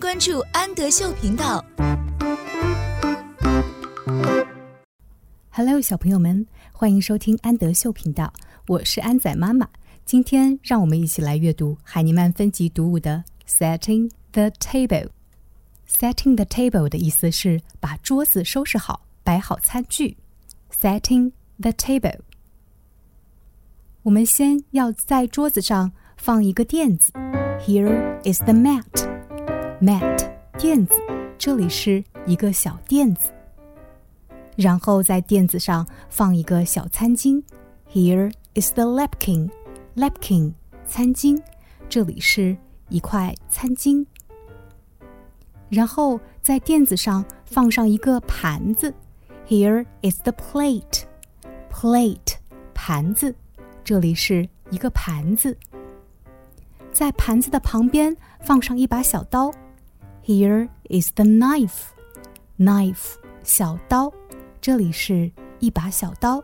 关注安德秀频道。Hello，小朋友们，欢迎收听安德秀频道，我是安仔妈妈。今天让我们一起来阅读海尼曼分级读物的《Setting the Table》。Setting the table 的意思是把桌子收拾好，摆好餐具。Setting the table，我们先要在桌子上放一个垫子。Here is the mat. Mat 垫子，这里是一个小垫子。然后在垫子上放一个小餐巾。Here is the napkin. Napkin 餐巾，这里是一块餐巾。然后在垫子上放上一个盘子。Here is the plate. Plate 盘子，这里是一个盘子。在盘子的旁边放上一把小刀。Here is the knife. Knife 小刀，这里是一把小刀。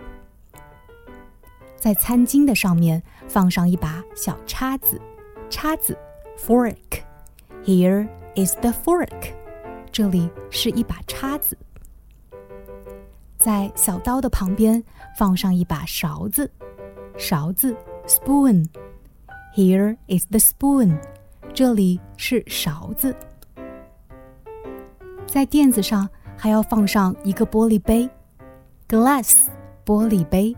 在餐巾的上面放上一把小叉子，叉子 fork。Here is the fork，这里是一把叉子。在小刀的旁边放上一把勺子，勺子 spoon。Here is the spoon，这里是勺子。在垫子上还要放上一个玻璃杯，glass 玻璃杯。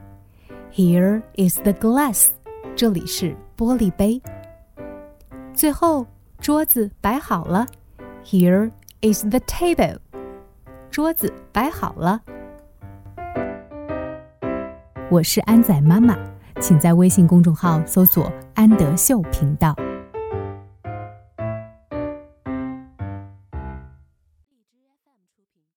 Here is the glass，这里是玻璃杯。最后，桌子摆好了。Here is the table，桌子摆好了。我是安仔妈妈，请在微信公众号搜索“安德秀频道”。